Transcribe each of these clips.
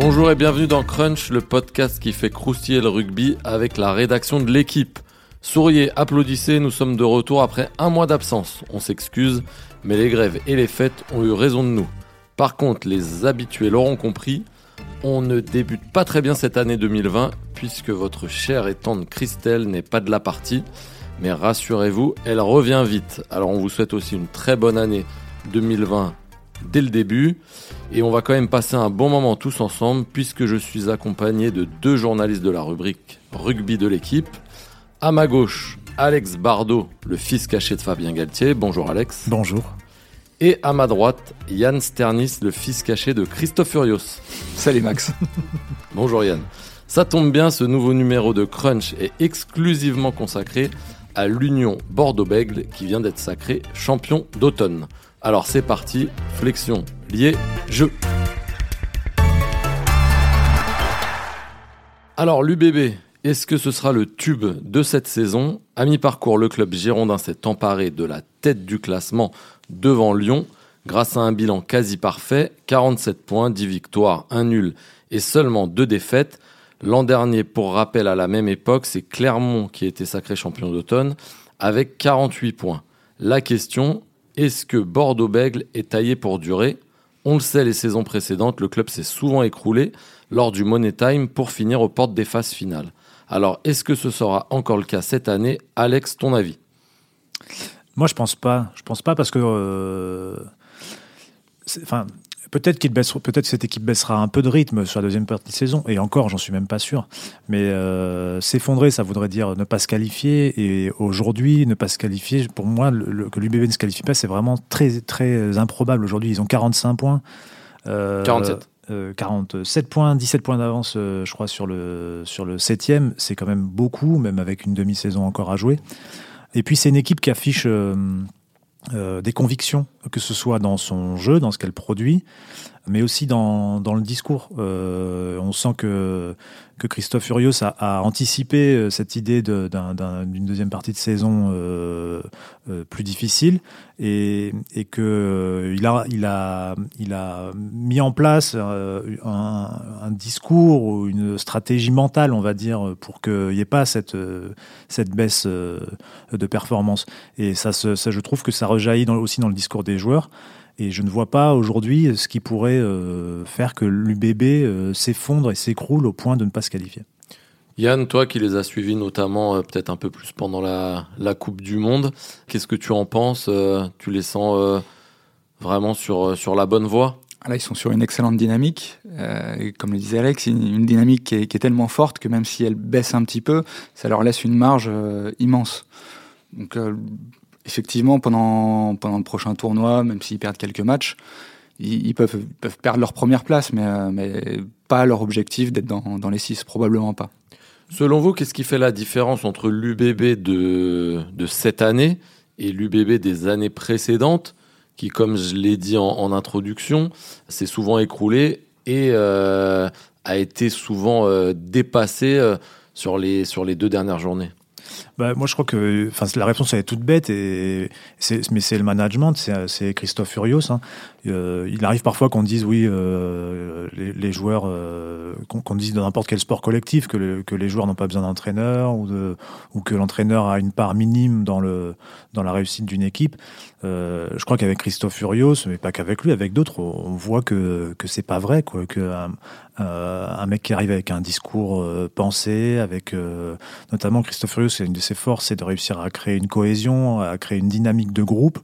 Bonjour et bienvenue dans Crunch, le podcast qui fait croustiller le rugby avec la rédaction de l'équipe. Souriez, applaudissez, nous sommes de retour après un mois d'absence. On s'excuse, mais les grèves et les fêtes ont eu raison de nous. Par contre, les habitués l'auront compris, on ne débute pas très bien cette année 2020 puisque votre chère et tendre Christelle n'est pas de la partie. Mais rassurez-vous, elle revient vite. Alors on vous souhaite aussi une très bonne année 2020 dès le début. Et on va quand même passer un bon moment tous ensemble puisque je suis accompagné de deux journalistes de la rubrique rugby de l'équipe. À ma gauche, Alex Bardot, le fils caché de Fabien Galtier. Bonjour Alex. Bonjour. Et à ma droite, Yann Sternis, le fils caché de Christophe Furios. Salut Max. Bonjour Yann. Ça tombe bien, ce nouveau numéro de Crunch est exclusivement consacré à l'Union Bordeaux-Bègle qui vient d'être sacré champion d'automne. Alors c'est parti, flexion, lié, jeu. Alors l'UBB, est-ce que ce sera le tube de cette saison? À mi-parcours, le club girondin s'est emparé de la tête du classement devant Lyon grâce à un bilan quasi parfait, 47 points, 10 victoires, 1 nul et seulement 2 défaites. L'an dernier, pour rappel, à la même époque, c'est Clermont qui été sacré champion d'automne avec 48 points. La question, est-ce que Bordeaux-Bègle est taillé pour durer? On le sait, les saisons précédentes, le club s'est souvent écroulé lors du Money Time pour finir aux portes des phases finales. Alors, est-ce que ce sera encore le cas cette année? Alex, ton avis? Moi, je pense pas. Je pense pas parce que. Euh, enfin, Peut-être qu'il baisse, peut-être cette équipe baissera un peu de rythme sur la deuxième partie de saison, et encore, j'en suis même pas sûr. Mais euh, s'effondrer, ça voudrait dire ne pas se qualifier. Et aujourd'hui, ne pas se qualifier, pour moi, le, que l'UBB ne se qualifie pas, c'est vraiment très très improbable. Aujourd'hui, ils ont 45 points. Euh, 47. 47 euh, points, 17 points d'avance, je crois, sur le, sur le 7 C'est quand même beaucoup, même avec une demi-saison encore à jouer. Et puis, c'est une équipe qui affiche des convictions, que ce soit dans son jeu, dans ce qu'elle produit, mais aussi dans, dans le discours. Euh, on sent que, que Christophe Furios a, anticipé euh, cette idée d'une deuxième partie de saison euh, plus difficile et, et que a, il, a, il a mis en place un, discours ou une stratégie mentale, on va dire, pour qu'il n'y ait pas cette, cette baisse de performance. Et ça, je trouve que ça rejaillit aussi dans le discours des joueurs. Et je ne vois pas aujourd'hui ce qui pourrait euh, faire que l'UBB euh, s'effondre et s'écroule au point de ne pas se qualifier. Yann, toi qui les as suivis notamment euh, peut-être un peu plus pendant la, la Coupe du Monde, qu'est-ce que tu en penses Tu les sens vraiment sur, sur la bonne voie? Là, ils sont sur une excellente dynamique. comme le disait Alex, une, une dynamique qui est, qui est, tellement forte que même si elle baisse un petit peu, ça leur laisse une marge immense. Donc effectivement, pendant, pendant le prochain tournoi, même s'ils perdent quelques matchs, ils, peuvent, peuvent, perdre leur première place, mais, euh, mais pas leur objectif d'être dans, dans, les six, probablement pas. Selon vous, qu'est-ce qui fait la différence entre l'UBB de, de cette année et l'UBB des années précédentes, qui, comme je l'ai dit en, introduction, s'est souvent écroulé et euh, a été souvent euh, dépassé sur, les, sur les deux dernières journées? Bah, moi, je crois que la réponse elle est toute bête, et, mais c'est le management, c'est Christophe Furios. Hein. Euh, il arrive parfois qu'on dise, oui, euh, les, les, joueurs, euh, qu'on dise dans n'importe quel sport collectif, que, que les joueurs n'ont pas besoin d'entraîneur, ou, de, ou que l'entraîneur a une part minime dans, le, dans la réussite d'une équipe. Euh, je crois qu'avec Christophe Furios, mais pas qu'avec lui, avec d'autres, on voit que, que c'est pas vrai, quoi, que un, un, mec qui arrive avec un discours pensé, avec notamment Christophe Furios, c'est une de ses forces, c'est de réussir à créer une cohésion, à créer une dynamique de groupe.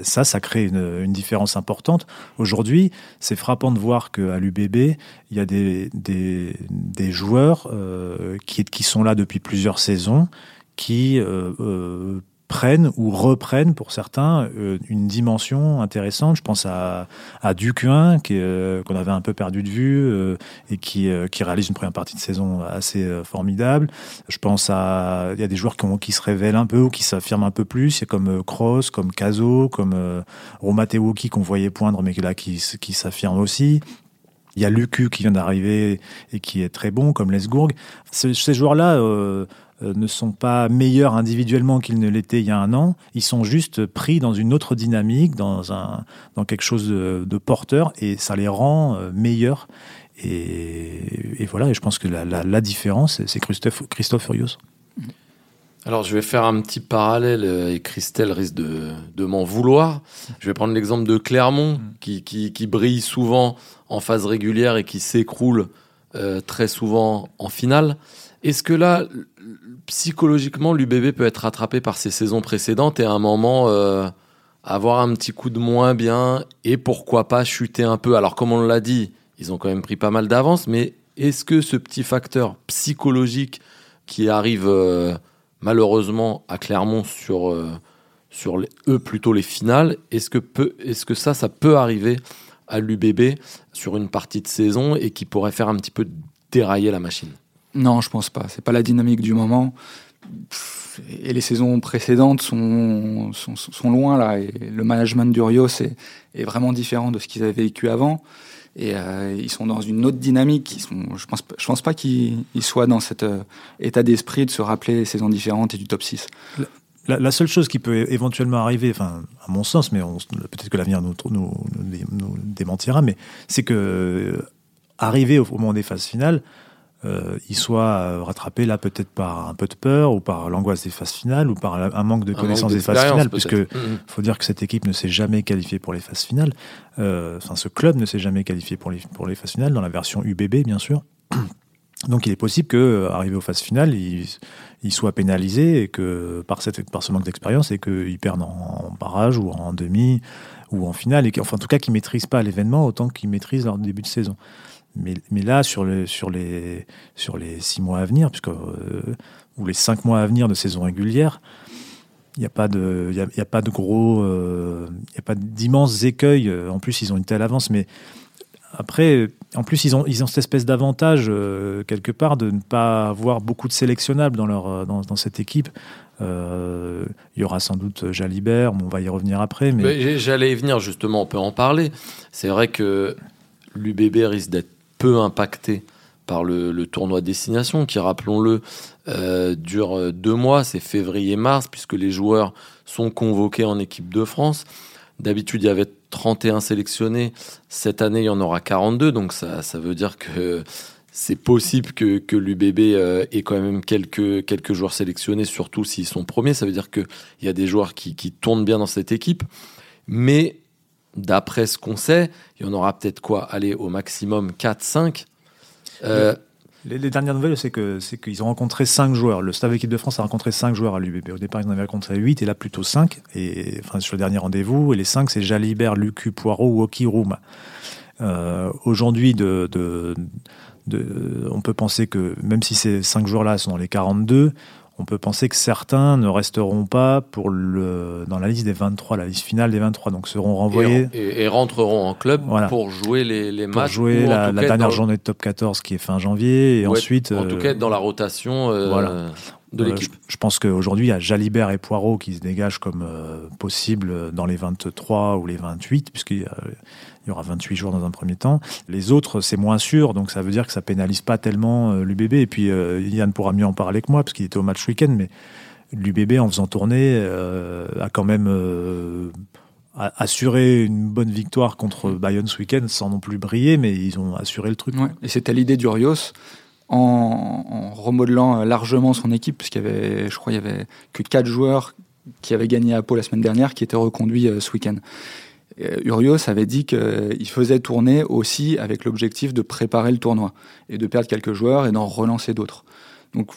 Ça, ça crée une, différence importante. Aujourd'hui, c'est frappant de voir qu'à l'UBB, il y a des, des, joueurs euh, qui, qui sont là depuis plusieurs saisons, qui euh, euh, prennent ou reprennent pour certains euh, une dimension intéressante. Je pense à, à Ducuin, euh, qu'on avait un peu perdu de vue euh, et qui, qui réalise une première partie de saison assez formidable. Je pense à. Il y a des joueurs qui, qui se révèlent un peu ou qui s'affirment un peu plus. A comme Cross, comme Caso, comme Roma Tewoki qu'on voyait poindre, mais là qui, qui s'affirme aussi. Il y a Lucu qui vient d'arriver et qui est très bon, comme Lesgourg. Ces, joueurs-là ne sont pas meilleurs individuellement qu'ils ne l'étaient il y a un an. Ils sont juste pris dans une autre dynamique, dans, un, dans quelque chose de, porteur, et ça les rend euh, meilleurs. Et, voilà, et je pense que la, différence, c'est Christophe, Christophe Furios. Alors, je vais faire un petit parallèle et Christelle risque de, de m'en vouloir. Je vais prendre l'exemple de Clermont, mm. qui, qui, qui, brille souvent en phase régulière et qui s'écroule euh, très souvent en finale. Est-ce que là, psychologiquement, l'UBB peut être rattrapé par ses saisons précédentes et à un moment euh, avoir un petit coup de moins bien et pourquoi pas chuter un peu? Alors, comme on l'a dit, ils ont quand même pris pas mal d'avance, mais est-ce que ce petit facteur psychologique qui arrive euh, malheureusement à Clermont sur, euh, sur eux plutôt les finales, est-ce que, peut, est-ce que ça, ça peut arriver à l'UBB sur une partie de saison et qui pourrait faire un petit peu dérailler la machine? Non, je pense pas. C'est pas la dynamique du moment. Et les saisons précédentes sont, sont, loin là. Et le management du Rio est, vraiment différent de ce qu'ils avaient vécu avant. Et euh, ils sont dans une autre dynamique. Ils sont, je pense, je pense pas qu'ils soient dans cet euh, état d'esprit de se rappeler les saisons différentes et du top 6. La, seule chose qui peut éventuellement arriver, enfin, à mon sens, mais peut-être que l'avenir nous, nous, démentira, mais c'est que euh, au, moment des phases finales, euh, il soit euh, rattrapé là peut-être par un peu de peur ou par l'angoisse des phases finales ou par un manque de connaissance des phases finales, puisque il mm-hmm. faut dire que cette équipe ne s'est jamais qualifiée pour les phases finales. Euh, enfin, ce club ne s'est jamais qualifié pour les, pour les phases finales dans la version UBB, bien sûr. Donc il est possible que, arrivé aux phases finales, il, il, soit pénalisé et que par, cette, par ce manque d'expérience et qu'il perde en, barrage ou en demi ou en finale, et enfin en tout cas qu'il maîtrise pas l'événement autant qu'il maîtrise leur début de saison. Mais, mais, là, sur, le, sur, les, sur les six mois à venir, puisque, euh, ou les cinq mois à venir de saison régulière, il n'y a pas de, y a, pas de gros, euh, il y a pas d'immenses écueils. En plus, ils ont une telle avance, mais après, en plus, ils ont, ils ont cette espèce d'avantage euh, quelque part de ne pas avoir beaucoup de sélectionnables dans leur, dans, dans cette équipe. il y aura sans doute Jalibert, on va y revenir après. Mais... J'allais y venir justement, on peut en parler. C'est vrai que l'UBB risque d'être impacté par le, tournoi destination qui, rappelons-le, euh, dure euh, deux mois, c'est février-mars, puisque les joueurs sont convoqués en équipe de France. D'habitude, il y avait 31 sélectionnés. Cette année, il y en aura 42, donc ça, ça veut dire que c'est possible que, que l'UBB euh, ait quand même quelques, quelques joueurs sélectionnés, surtout s'ils sont premiers. Ça veut dire qu'il y a des joueurs qui tournent bien dans cette équipe. Mais d'après ce qu'on sait, il y en aura peut-être quoi? Aller au maximum 4-5. Euh, les, dernières nouvelles, c'est qu'ils ont rencontré 5 joueurs. Le staff équipe de France a rencontré 5 joueurs à l'UBB. Au départ, ils en avaient rencontré 8 et là plutôt 5. Et enfin sur le dernier rendez-vous, et les 5, c'est Jalibert, Lucu, Poirot, Woki, Roum. Euh, Aujourd'hui, on peut penser que même si ces 5 joueurs-là sont dans les 42, on peut penser que certains ne resteront pas pour le, dans la liste des 23, la liste finale des 23, donc seront renvoyés. Et, rentreront en club pour jouer les, les pour matchs. jouer la, dernière journée de top 14 qui est fin janvier, et ensuite. En tout cas, être dans la rotation euh, de euh, l'équipe. je, pense qu'aujourd'hui, il y a Jalibert et Poirot qui se dégagent comme euh, possible dans les 23 ou les 28, puisqu'il y a il y aura 28 jours dans un premier temps. Les autres, c'est moins sûr, donc ça veut dire que ça pénalise pas tellement euh, l'UBB. Et puis euh, Yann pourra mieux en parler que moi, parce qu'il était au match week-end, mais l'UBB, en faisant tourner, euh, a quand même assuré une bonne victoire contre Bayonne ce week-end, sans non plus briller, mais ils ont assuré le truc. Et c'était l'idée du Rios. En, remodelant largement son équipe, puisqu'il y avait, je crois, il y avait que quatre joueurs qui avaient gagné à Pau la semaine dernière, qui étaient reconduits ce week-end. Euh, Urios avait dit qu'il faisait tourner aussi avec l'objectif de préparer le tournoi et de perdre quelques joueurs et d'en relancer d'autres. Donc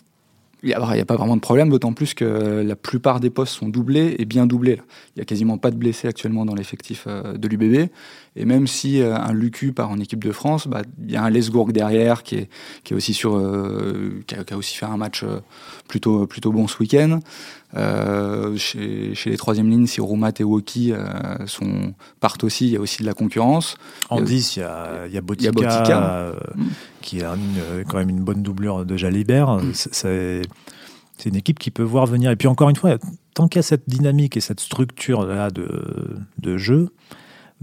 il n'y a, pas vraiment de problème, d'autant plus que la plupart des postes sont doublés et bien doublés. Il n'y a quasiment pas de blessés actuellement dans l'effectif euh, de l'UBB. Et même si euh, un Lucu part en équipe de France, bah, il y a un Lesgourg derrière qui est, qui est aussi sur, qui a, aussi fait un match plutôt, plutôt bon ce week-end. Euh, chez, chez, les troisième lignes, si Roumat et Woki euh, sont, partent aussi, il y a aussi de la concurrence. En 10, il y a, y a Botica, euh, qui a quand même une bonne doublure de Jalibert. Mm. C'est une équipe qui peut voir venir. Et puis encore une fois, tant qu'il y a cette dynamique et cette structure là de, de jeu,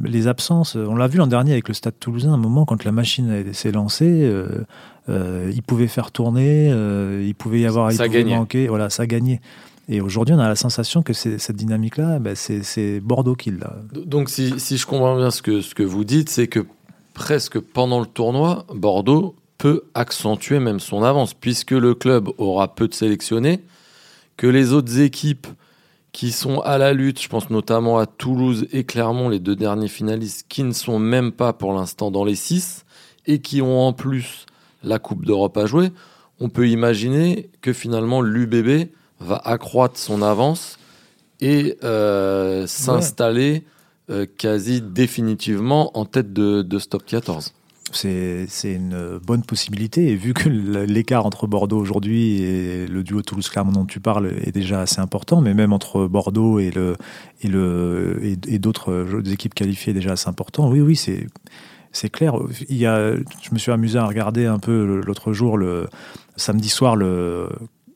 les absences, on l'a vu l'an dernier avec le Stade Toulousain, un moment quand la machine s'est lancée, il pouvait faire tourner, il pouvait y avoir, ça il pouvait manquer, voilà, ça gagnait. Et aujourd'hui, on a la sensation que cette dynamique-là, ben, c'est Bordeaux qui l'a. Donc, si, si, je comprends bien ce que, ce que vous dites, c'est que presque pendant le tournoi, Bordeaux peut accentuer même son avance, puisque le club aura peu de sélectionnés, que les autres équipes qui sont à la lutte, je pense notamment à Toulouse et Clermont, les deux derniers finalistes, qui ne sont même pas pour l'instant dans les six, et qui ont en plus la Coupe d'Europe à jouer, on peut imaginer que finalement l'UBB va accroître son avance et euh, s'installer euh, quasi définitivement en tête de, de Stop 14 c'est une bonne possibilité. Et vu que l'écart entre Bordeaux aujourd'hui et le duo Toulouse-Clermont dont tu parles est déjà assez important, mais même entre Bordeaux et, le, et, le, et, d'autres équipes qualifiées déjà assez important, oui, oui, c'est. C'est clair. Il y a, je me suis amusé à regarder un peu l'autre jour, le samedi soir, le,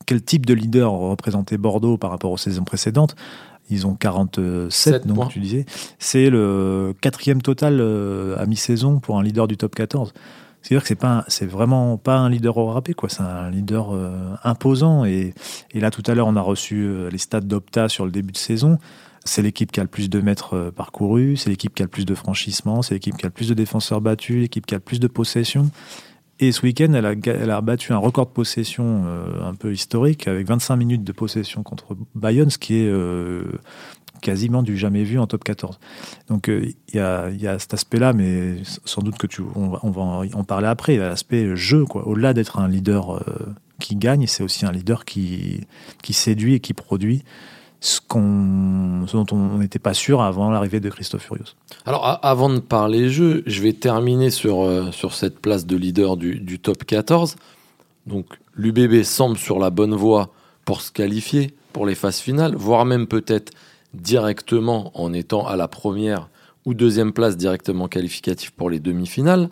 quel type de leader représentait Bordeaux par rapport aux saisons précédentes. Ils ont 47, donc tu disais. C'est le quatrième total euh, à mi-saison pour un leader du top 14. C'est-à-dire que c'est pas, c'est vraiment pas un leader au râpé, quoi. C'est un leader euh, imposant. Et, et, là, tout à l'heure, on a reçu euh, les stats d'Opta sur le début de saison. C'est l'équipe qui a le plus de mètres parcourus, c'est l'équipe qui a le plus de franchissements, c'est l'équipe qui a le plus de défenseurs battus, l'équipe qui a le plus de possessions. Et ce week-end, elle a, elle a, battu un record de possession euh, un peu historique, avec 25 minutes de possession contre Bayonne, ce qui est euh, quasiment du jamais vu en top 14. Donc euh, il y, a, y, a, cet aspect-là, mais sans doute que tu, on, va, on va en parler après. L'aspect jeu, quoi. Au-delà d'être un leader qui gagne, c'est aussi un leader qui, qui séduit et qui produit ce, qu'on, dont on n'était pas sûr avant l'arrivée de Christophe Furios. Alors avant de parler jeu, je vais terminer sur, euh, sur cette place de leader du, du top 14. Donc l'UBB semble sur la bonne voie pour se qualifier pour les phases finales, voire même peut-être directement en étant à la première ou deuxième place directement qualificatif pour les demi-finales.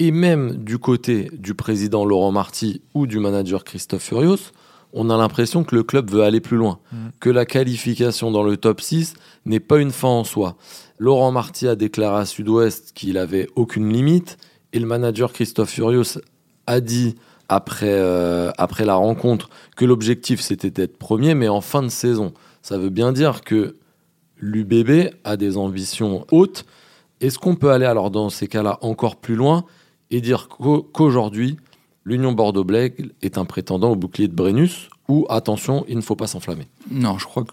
Et même du côté du président Laurent Marty ou du manager Christophe Furios, on a l'impression que le club veut aller plus loin, mm. que la qualification dans le top 6 n'est pas une fin en soi. Laurent Marty a déclaré à Sud-Ouest qu'il avait aucune limite et le manager Christophe Furios a dit après, euh, après la rencontre que l'objectif c'était d'être premier mais en fin de saison. Ça veut bien dire que l'UBB a des ambitions hautes. Est-ce qu'on peut aller alors dans ces cas-là encore plus loin et dire qu'aujourd'hui, l'Union Bordeaux-Blègue est un prétendant au bouclier de Brennus ou attention, il ne faut pas s'enflammer Non, je crois que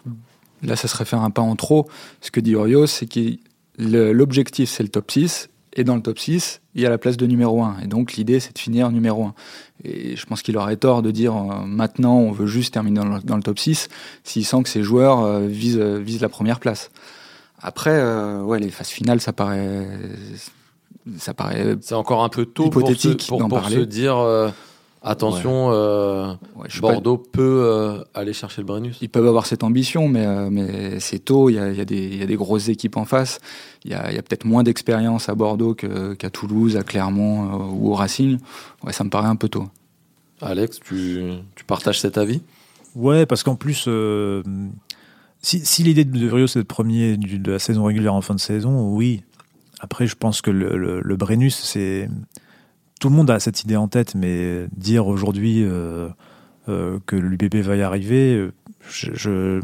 là, ça serait faire un pas en trop. Ce que dit Urios, c'est que l'objectif, c'est le top 6. Et dans le top 6, il y a la place de numéro 1. Et donc, l'idée, c'est de finir numéro 1. Et je pense qu'il aurait tort de dire euh, maintenant, on veut juste terminer dans le, top 6 s'il sent que ses joueurs euh, visent, la première place. Après, euh, ouais, les phases finales, ça paraît ça paraît c'est encore un peu tôt hypothétique pour, se, dire euh, attention euh, Bordeaux peut euh, aller chercher le Brennus. Ils peuvent avoir cette ambition mais, mais c'est tôt il y, a, y, a y a, des grosses équipes en face. Il y a, a peut-être moins d'expérience à Bordeaux qu'à Toulouse à Clermont ou au Racing. Ouais, ça me paraît un peu tôt. Alex tu, tu partages cet avis? Ouais parce qu'en plus si, si l'idée de Rio c'est de premier de la saison régulière en fin de saison oui après, je pense que le, le, Brennus, c'est. Tout le monde a cette idée en tête, mais dire aujourd'hui euh, euh, que l'UBB va y arriver, je,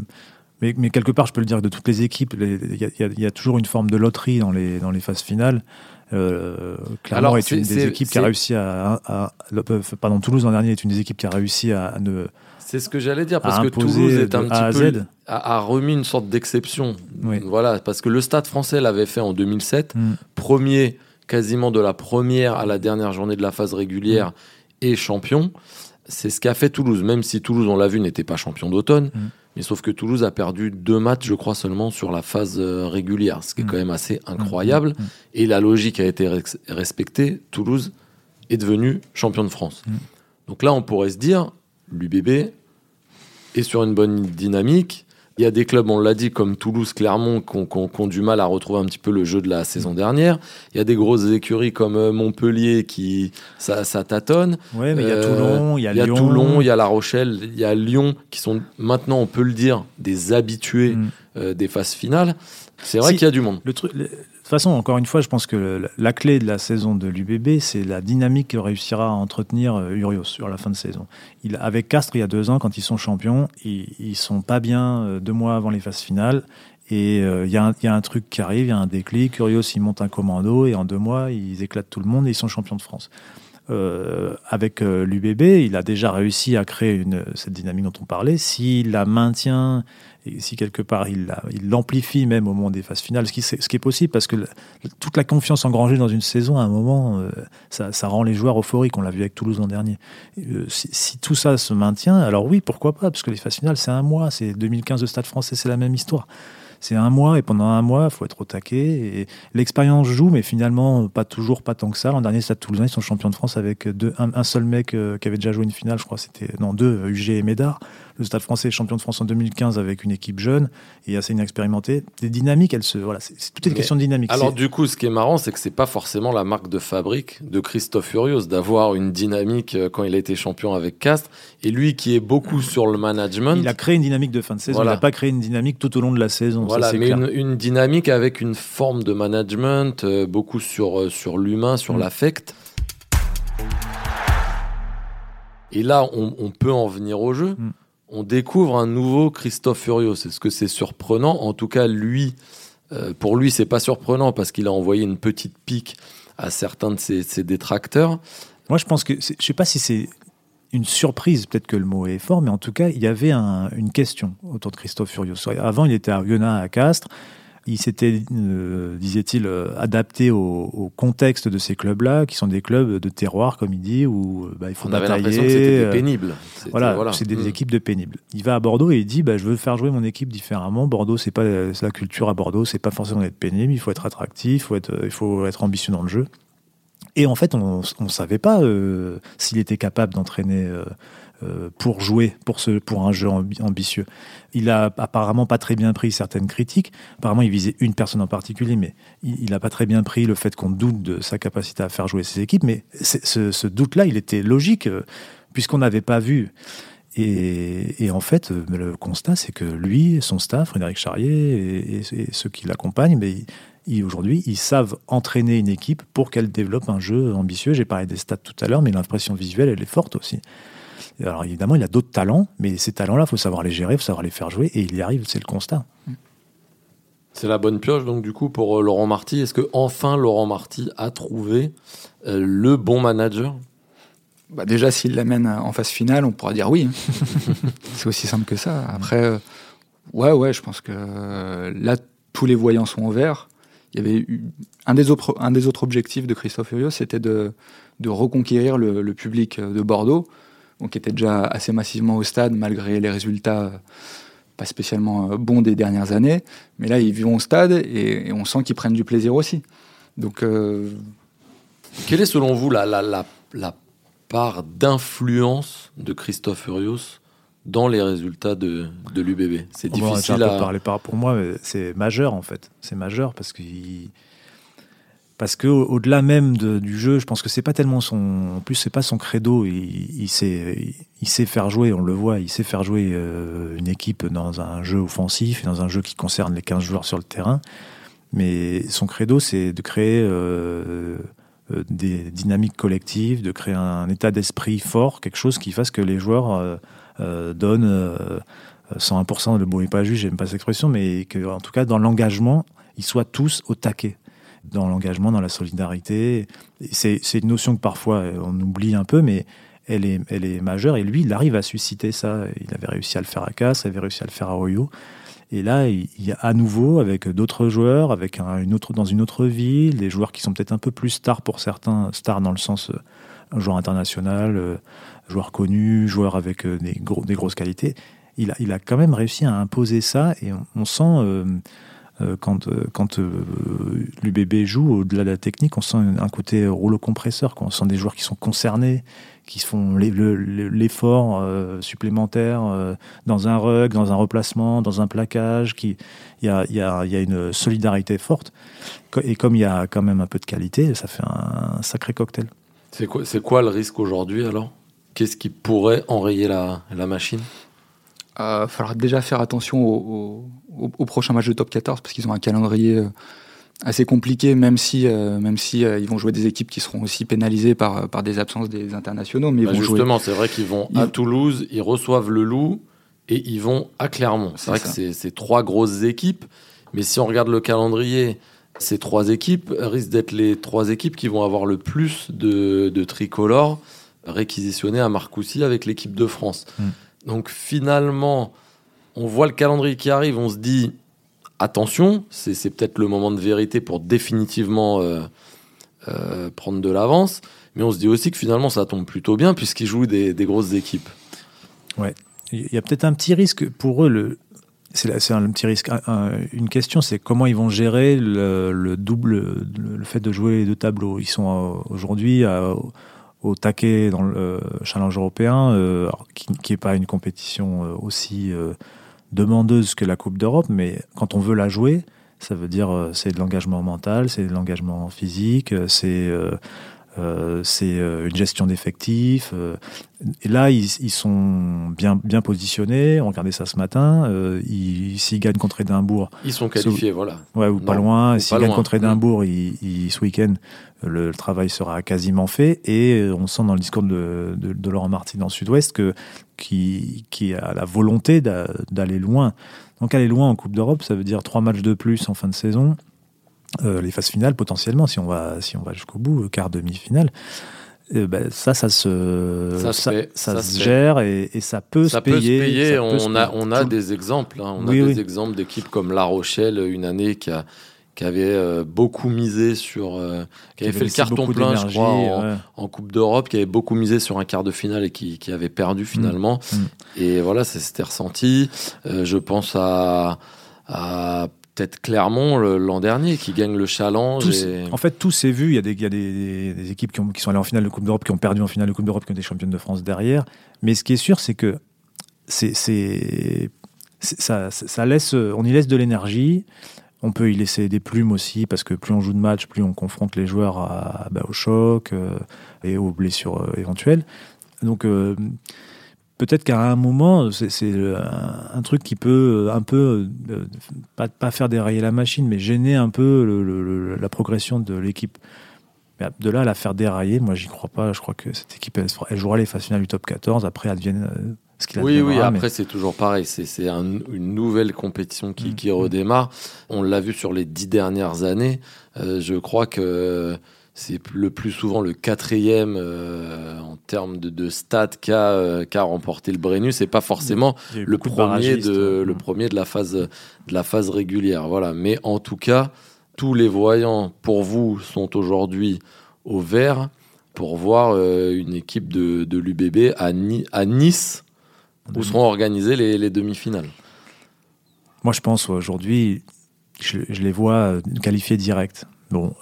mais, mais, quelque part, je peux le dire de toutes les équipes, il y, a toujours une forme de loterie dans les, dans les phases finales. Euh, Clermont est, une des équipes qui a réussi à, à, Pardon, Toulouse l'an dernier est une des équipes qui a réussi à ne c'est ce que j'allais dire, parce que Toulouse est un petit peu. A, remis une sorte d'exception. Voilà, parce que le stade français l'avait fait en 2007, mm. premier quasiment de la première à la dernière journée de la phase régulière mm. et champion. C'est ce qu'a fait Toulouse, même si Toulouse, on l'a vu, n'était pas champion d'automne. Mm. Mais sauf que Toulouse a perdu deux matchs, je crois, seulement sur la phase euh, régulière, ce qui est quand même assez incroyable. Et la logique a été respectée. Toulouse est devenu champion de France. Donc là, on pourrait se dire, l'UBB est sur une bonne dynamique. Il y a des clubs, on l'a dit, comme Toulouse, Clermont, qui ont, du mal à retrouver un petit peu le jeu de la saison dernière. Il y a des grosses écuries comme euh, Montpellier qui ça, tâtonne. Oui, mais il y a Toulon, il y a, Lyon. Toulon, il y a La Rochelle, il y a Lyon, qui sont maintenant, on peut le dire, des habitués mm. euh, des phases finales. C'est vrai qu'il y a du monde. Le truc, toute façon, encore une fois, je pense que la clé de la saison de l'UBB, c'est la dynamique que réussira à entretenir euh, Urios sur la fin de saison. Il, avec Castres, il y a deux ans, quand ils sont champions, ils, ils sont pas bien euh, deux mois avant les phases finales Et il y, a un truc qui arrive, il y a un déclic. Curios, ils montent un commando et en deux mois, ils éclatent tout le monde et ils sont champions de France. Euh, avec euh, l'UBB, il a déjà réussi à créer cette dynamique dont on parlait. S'il la maintient et si quelque part il l'amplifie même au moment des phases finales, ce qui, est possible parce que toute la confiance engrangée dans une saison, à un moment, euh, ça, rend les joueurs euphoriques. On l'a vu avec Toulouse l'an dernier. si, si, tout ça se maintient, alors oui, pourquoi pas Parce que les phases finales, c'est un mois. C'est 2015 de Stade français, c'est la même histoire c'est un mois et pendant un mois, il faut être au taquet. Et l'expérience joue, mais finalement, pas toujours, pas tant que ça. L'an dernier, Stade Toulousain, ils sont champions de France avec deux, un, seul mec euh, qui avait déjà joué une finale, je crois, c'était non deux, UG et Médard le Stade français est champion de France en 2015 avec une équipe jeune et assez inexpérimentée. Les dynamiques, elles se, voilà, c'est toute une question de dynamique. Alors du coup, ce qui est marrant, c'est que c'est pas forcément la marque de fabrique de Christophe Furios d'avoir une dynamique euh, quand il a été champion avec Castres et lui qui est beaucoup sur le management. Il a créé une dynamique de fin de saison. Il n'a pas créé une dynamique tout au long de la saison. Voilà, mais une, dynamique avec une forme de management, euh, beaucoup sur euh, sur l'humain, sur mm. l'affect. Et là, on, peut en venir au jeu. Mm on découvre un nouveau Christophe Furios. Est-ce que c'est surprenant En tout cas, lui, euh, pour lui, c'est pas surprenant parce qu'il a envoyé une petite pique à certains de ses, détracteurs. Moi, je pense que je sais pas si c'est une surprise, peut-être que le mot est fort, mais en tout cas, il y avait une question autour de Christophe Furios. Avant, il était à Yona, à Castres il s'était, euh, disait-il, euh, adapté au, contexte de ces clubs-là, qui sont des clubs de terroir, comme il dit, où euh, bah, il faut On avait l'impression que c'était des pénibles. Voilà, c'est des mm. équipes de pénibles. Il va à Bordeaux et il dit, bah, je veux faire jouer mon équipe différemment. Bordeaux, c'est pas la culture à Bordeaux, c'est pas forcément d'être pénible. Il faut être attractif, il faut être, il faut être ambitieux dans le jeu. Et en fait, on ne savait pas s'il était capable d'entraîner euh, pour jouer, pour, ce, pour un jeu ambitieux. Il a apparemment pas très bien pris certaines critiques. Apparemment, il visait une personne en particulier, mais il n'a pas très bien pris le fait qu'on doute de sa capacité à faire jouer ses équipes. Mais ce, doute-là, il était logique, euh, puisqu'on n'avait pas vu. Et, en fait, euh, le constat, c'est que lui, son staff, Frédéric Charrier et, ceux qui l'accompagnent, mais aujourd'hui, ils savent entraîner une équipe pour qu'elle développe un jeu ambitieux. J'ai parlé des stats tout à l'heure, mais l'impression visuelle, elle est forte aussi. Alors évidemment, il a d'autres talents, mais ces talents-là, il faut savoir les gérer, il faut savoir les faire jouer, et il y arrive, c'est le constat. C'est la bonne pioche, donc du coup, pour euh, Laurent Marty. Est-ce que enfin Laurent Marty a trouvé euh, le bon manager? Bah Déjà, s'il l'amène en phase finale, on pourra dire oui. Hein. c'est aussi simple que ça. Après, euh, ouais, ouais, je pense que là, tous les voyants sont ouverts. Il y avait un, des autres, un des autres objectifs de Christophe Furieux, c'était de, de reconquérir le, le, public de Bordeaux donc qui était déjà assez massivement au stade malgré les résultats euh, pas spécialement euh, bons des dernières années. Mais là, ils vivent au stade et, on sent qu'ils prennent du plaisir aussi. Donc, euh, quelle est selon vous la, la, la, la part d'influence de Christophe Furios dans les résultats de, de l'UBB C'est difficile à parler par pour moi, c'est majeur en fait. C'est majeur parce qu'il parce que au-delà même du jeu, je pense que c'est pas tellement son, en plus c'est pas son credo. Il, il, sait, il sait faire jouer, on le voit, il sait faire jouer euh, une équipe dans un jeu offensif, dans un jeu qui concerne les 15 joueurs sur le terrain. Mais son credo, c'est de créer euh, euh, des dynamiques collectives, de créer un, état d'esprit fort, quelque chose qui fasse que les joueurs donnent 101%. Le mot n'est pas juste, j'aime pas cette expression, mais que en tout cas dans l'engagement, ils soient tous au taquet dans l'engagement, dans la solidarité. C'est une notion que parfois euh, on oublie un peu, mais elle est, majeure. Et lui, il arrive à susciter ça. Il avait réussi à le faire à Casse, il avait réussi à le faire à Oyo. Et là, il y a à nouveau, avec d'autres joueurs, avec une autre, dans une autre ville, des joueurs qui sont peut-être un peu plus stars pour certains, stars dans le sens euh, joueur international, euh, joueur connu, joueur avec des, gros, des grosses qualités. Il a, quand même réussi à imposer ça et on, sent euh, quand, euh, quand euh, l'UBB joue, au-delà de la technique, on sent un côté rouleau compresseur. On sent des joueurs qui sont concernés, qui font l'effort supplémentaire dans un rug, dans un replacement, dans un plaquage. Il y a, une solidarité forte. Et comme il y a quand même un peu de qualité, ça fait un, sacré cocktail. C'est quoi, quoi le risque aujourd'hui alors? Qu'est-ce qui pourrait enrayer la machine? Il euh, faudra déjà faire attention au, au, prochain match de top 14 parce qu'ils ont un calendrier euh, assez compliqué, même si, euh, même si ils vont jouer des équipes qui seront aussi pénalisées par, par des absences des internationaux. Mais bah, justement, c'est vrai qu'ils vont à Toulouse, ils reçoivent le Loup et ils vont à Clermont. C'est vrai que c'est trois grosses équipes. Mais si on regarde le calendrier, ces trois équipes risquent d'être les trois équipes qui vont avoir le plus de, de tricolores réquisitionnés à Marcoussis avec l'équipe de France. Mm. Donc finalement, on voit le calendrier qui arrive, on se dit attention, c'est peut-être le moment de vérité pour définitivement euh, euh, prendre de l'avance. Mais on se dit aussi que finalement ça tombe plutôt bien puisqu'ils jouent des, grosses équipes. Il y a peut-être un petit risque pour eux. C'est un petit risque. Un- un- une question, c'est comment ils vont gérer le, le double, le, le fait de jouer les deux tableaux. Ils sont euh, aujourd'hui au, taquet dans le euh, challenge européen, euh, qui n'est pas une compétition euh, aussi demandeuse que la Coupe d'Europe, mais quand on veut la jouer, ça veut dire c'est de l'engagement mental, c'est de l'engagement physique, c'est euh, c'est euh, une gestion d'effectifs. euh, et là, ils, ils sont bien, bien positionnés. On regardait ça ce matin. Ils- S'ils gagnent contre Édimbourg, Ils sont qualifiés, voilà. ouais, ou pas loin, s'ils gagnent contre Édimbourg, ils- ils- ce week-end, le, le travail sera quasiment fait. Et on sent dans le discours de, de, de Laurent Martin dans le Sud-Ouest que qui, qui a la volonté d'a- d'aller loin. Donc aller loin en Coupe d'Europe, ça veut dire trois matchs de plus en fin de saison. Euh, les phases finales potentiellement si on va si on va jusqu'au bout euh, quart demi-finale Euh, ben, ça ça se Ça se fait, ça ça se se fait. gère et, et ça peut ça se payer peut se payer. ça peut se On a, payer. on a des exemples. hein. On Oui, a des oui. exemples d'équipes comme La Rochelle, une année qui, a, qui avait euh, beaucoup misé sur. euh, qui avait fait le carton plein, je crois, en, ouais. en Coupe d'Europe, qui avait beaucoup misé sur un quart de finale et qui, qui avait perdu finalement. Mm. Et voilà, ça s'était ressenti. Je pense à, à peut-être Clermont le- l'an dernier qui gagne le challenge. Tous- et- En fait, tout s'est vu. Il y a des, il y a des, des équipes qui, ont- qui sont allées en finale de Coupe d'Europe, qui ont perdu en finale de Coupe d'Europe, qui ont été championnes de France derrière. Mais ce qui est sûr, c'est que c'est, c'est, c'est- ça, ça laisse, on y laisse de l'énergie. On peut y laisser des plumes aussi, parce que plus on joue de matchs, plus on confronte les joueurs à, bah, au choc euh, et aux blessures euh, éventuelles. Donc, euh, peut-être qu'à un moment, c'est, un, truc qui peut euh, un peu, euh, pas, pas faire dérailler la machine, mais gêner un peu le- le- le- la progression de l'équipe. De là à la faire dérailler, moi, j'y crois pas. Je crois que cette équipe, elle, elle jouera les phases finales du top 14. Après, advienne euh, ce qu'il Oui, oui, mais- après c'est toujours pareil, c'est c'est un- une nouvelle compétition qui, Mm. qui redémarre. On l'a vu sur les dix dernières années. Euh, je crois que c'est le plus souvent le quatrième euh, en termes de, de stats qu'a euh, remporté le Brennus. C'est pas forcément le de premier de, hein. le premier de la phase de la phase régulière. Voilà. Mais en tout cas, tous les voyants pour vous sont aujourd'hui au vert pour voir euh, une équipe de, de l'UBB à, Ni- à Nice où seront organisées les, les demi-finales. Moi, je pense aujourd'hui, je, je les vois qualifiés direct. Bon,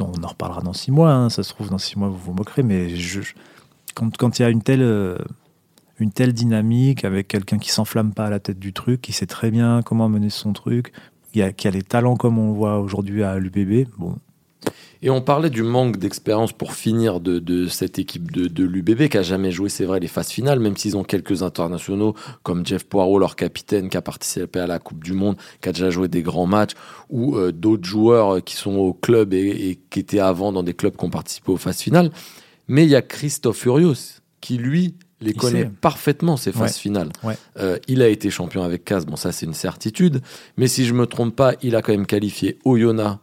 on en reparlera dans six mois. hein, ça se trouve, dans six mois, vous vous moquerez. Mais quand, il y a une telle, euh, une telle dynamique avec quelqu'un qui s'enflamme pas à la tête du truc, qui sait très bien comment mener son truc, qui a, qui a les talents comme on voit aujourd'hui à l'UBB, bon, Et on parlait du manque d'expérience pour finir de, de cette équipe de, de l'UBB qui a jamais joué, c'est vrai, les phases finales, même s'ils ont quelques internationaux comme Jeff Poirot, leur capitaine, qui a participé à la Coupe du Monde, qui a déjà joué des grands matchs, ou euh, d'autres joueurs euh, qui sont au club et, et qui étaient avant dans des clubs qui ont participé aux phases finales. Mais il y a Christophe Furios qui, lui, les Il connaît sait. parfaitement, ces phases Ouais. finales. Ouais. Euh, il a été champion avec Caz, bon ça c'est une certitude, mais si je me trompe pas, il a quand même qualifié Oyonnax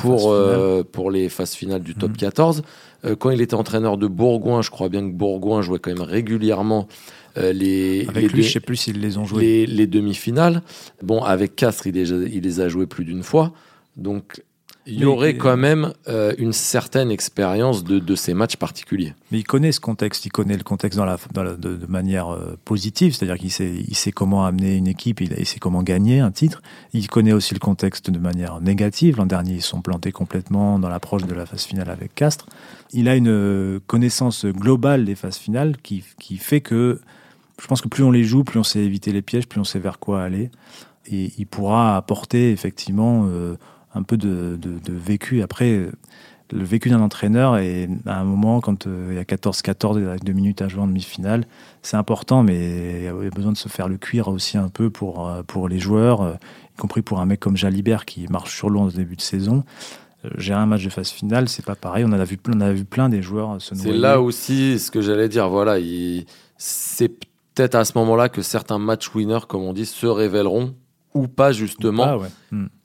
pour, euh, pour les phases finales du top Mhm. 14. Euh, quand il était entraîneur de Bourgoin, je crois bien que Bourgoin jouait quand même régulièrement euh, les, Avec les, lui, je sais plus s'ils les ont joués. les, les demi-finales. Bon, avec Castres, il les, a- il les a joués plus d'une fois. Donc, il y aurait quand même euh, une certaine expérience de, de ces matchs particuliers. Mais il connaît ce contexte, il connaît le contexte dans la, dans la- de, de manière euh, positive, c'est-à-dire qu'il sait, il sait comment amener une équipe, il, il sait comment gagner un titre. Il connaît aussi le contexte de manière négative. L'an dernier, ils sont plantés complètement dans l'approche de la phase finale avec Castres. Il a une euh, connaissance globale des phases finales qui, qui fait que je pense que plus on les joue, plus on sait éviter les pièges, plus on sait vers quoi aller. Et il pourra apporter effectivement euh, un peu de, de- de vécu. Après, le vécu d'un entraîneur, et à un moment, quand euh, il y a 14-14 avec deux minutes à jouer en demi-finale, c'est important, mais il y a besoin de se faire le cuir aussi un peu pour, euh, pour les joueurs, euh, y compris pour un mec comme Jalibert qui marche sur l'eau en début de saison. Euh, Gérer un match de phase finale, c'est pas pareil. On en a vu, plein- on a vu plein des joueurs se C'est là aussi ce que j'allais dire. Voilà, il- c'est peut-être à ce moment-là que certains match winners, comme on dit, se révéleront ou pas justement ouais.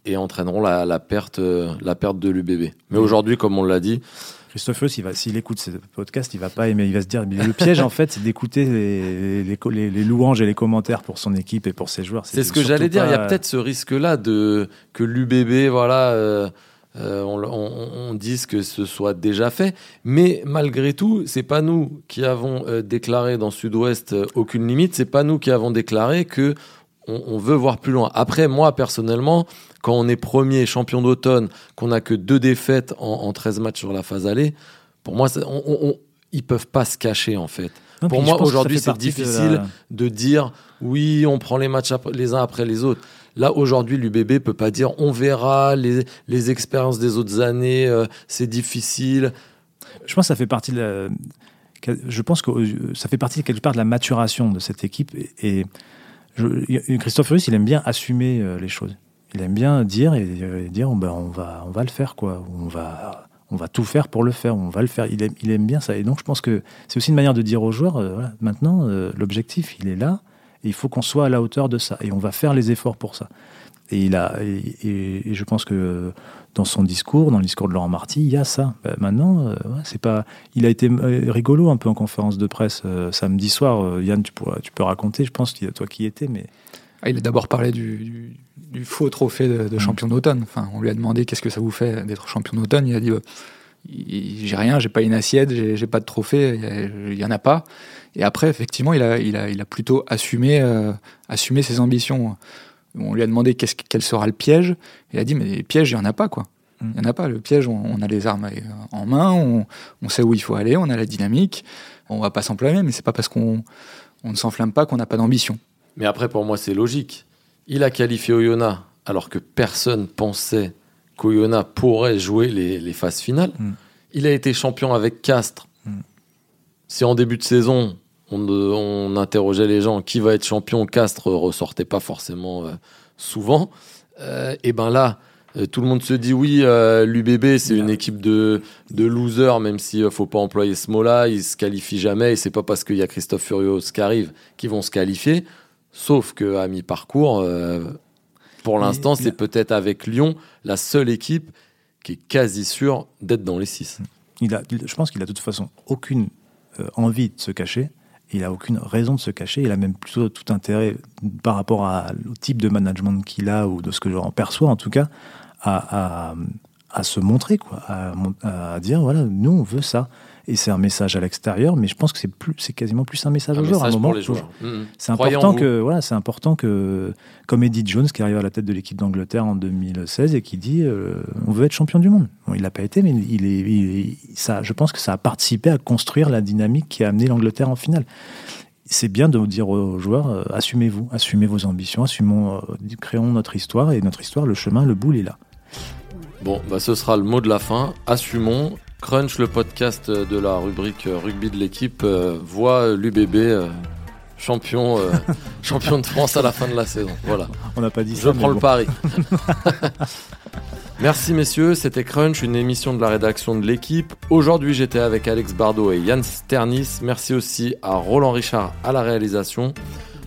Et entraîneront la, la perte, euh, la perte de l'UBB. Mais aujourd'hui, comme on l'a dit, Christophe s'il écoute ce podcast, il va pas aimer. Il va se dire, mais le piège, en fait, c'est d'écouter les, les, les- les louanges et les commentaires pour son équipe et pour ses joueurs. c'est ce que j'allais dire. Il y a peut-être ce risque-là de que l'UBB, voilà, euh, euh, on, on- on dise que ce soit déjà fait. Mais malgré tout, c'est pas nous qui avons déclaré dans Sud-Ouest aucune limite. C'est pas nous qui avons déclaré que on, on veut voir plus loin. Après, moi personnellement, quand on est premier champion d'automne, qu'on n'a que deux défaites en, en 13 matchs sur la phase allée, pour moi, on- on- ils peuvent pas se cacher en fait. Non, pour moi, aujourd'hui, c'est de difficile. la- de dire oui, on prend les matchs après- les uns après les autres. Là, aujourd'hui, l'UBB peut pas dire on verra les, les expériences des autres années, euh, c'est difficile. Je pense que ça fait partie de la- que- Je pense que euh, ça fait partie quelque part de la maturation de cette équipe. Et, et Christophe Russe, il aime bien assumer euh, les choses. Il aime bien dire et, euh, dire ben, on va on va le faire quoi. On va on va tout faire pour le faire. On va le faire. Il aime, il aime bien ça. Et donc je pense que c'est aussi une manière de dire aux joueurs euh, voilà, maintenant l'objectif il est là et il faut qu'on soit à la hauteur de ça et on va faire les efforts pour ça. Et il a et, je pense que euh, dans son discours, dans le discours de Laurent Marty, il y a ça. Ben, maintenant, euh, ouais, c'est pas. Il a été euh, rigolo un peu en conférence de presse euh, samedi soir. Euh, Yann, tu, pourras, tu peux raconter. Je pense toi qui y étais, mais Ah, il a d'abord parlé du, du- du faux trophée de, de Mm. champion d'automne. Enfin, on lui a demandé qu'est-ce que ça vous fait d'être champion d'automne. Il a dit bah, j'ai rien, j'ai pas une assiette, j'ai pas de trophée, il y y en a pas. Et après, effectivement, il a, il a, il a plutôt assumé, assumé ses ambitions. On lui a demandé quel sera le piège. Il a dit mais les pièges, il y en a pas quoi. Mm. Il y en a pas. Le piège, on, on a les armes en main, on, on sait où il faut aller, on a la dynamique. On va pas s'enflammer, mais c'est pas parce qu'on on ne s'enflamme pas qu'on n'a pas d'ambition. Mais après, pour moi, c'est logique. Il a qualifié Oyonnax alors que personne pensait qu'Oyonnax pourrait jouer les, les phases finales. Mm. Il a été champion avec Castres. Mm. Si en début de saison, on, euh, on interrogeait les gens qui va être champion, Castres ressortait pas forcément euh, souvent. et ben là, euh, tout le monde se dit oui, euh, l'UBB c'est une équipe de, de losers, même si euh, faut pas employer ce mot-là, ils se qualifient jamais et c'est pas parce qu'il y a Christophe Furios qui arrive qu'ils vont se qualifier. Sauf que à mi-parcours, euh, pour l'instant, c'est peut-être avec Lyon la seule équipe qui est quasi sûre d'être dans les six. il a, je pense qu'il a de toute façon aucune euh, envie de se cacher. Il a aucune raison de se cacher. Il a même plutôt tout intérêt, par rapport au type de management qu'il a ou de ce que j'en perçois en tout cas, à, se montrer, quoi, à, à dire voilà, nous on veut ça. Et c'est un message à l'extérieur, mais je pense que c'est plus, c'est quasiment plus un message Un aux joueurs. à un moment. Mhm. C'est important que voilà, c'est important que comme Eddie Jones qui arrive à la tête de l'équipe d'Angleterre en 2016 et qui dit euh, on veut être champion du monde. Bon, il l'a pas été, mais il est, il est- ça, je pense que ça a participé à construire la dynamique qui a amené l'Angleterre en finale. C'est bien de dire aux joueurs euh, assumez-vous, assumez vos ambitions, assumons, euh, créons notre histoire et notre histoire, le chemin, le bout il est là. Bon, bah, ce sera le mot de la fin. Assumons. Crunch, le podcast de la rubrique euh, rugby de l'équipe, euh, voit l'UBB euh, champion, euh, champion de France à la fin de la saison. Voilà. On n'a pas dit Je ça. prends le pari. Merci messieurs, c'était Crunch, une émission de la rédaction de l'équipe. Aujourd'hui j'étais avec Alex Bardot et Yann Sternis. Merci aussi à Roland Richard à la réalisation.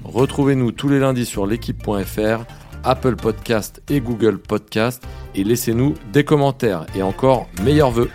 Retrouvez-nous tous les lundis sur l'équipe.fr, Apple Podcast et Google Podcast et laissez-nous des commentaires et encore meilleurs vœux.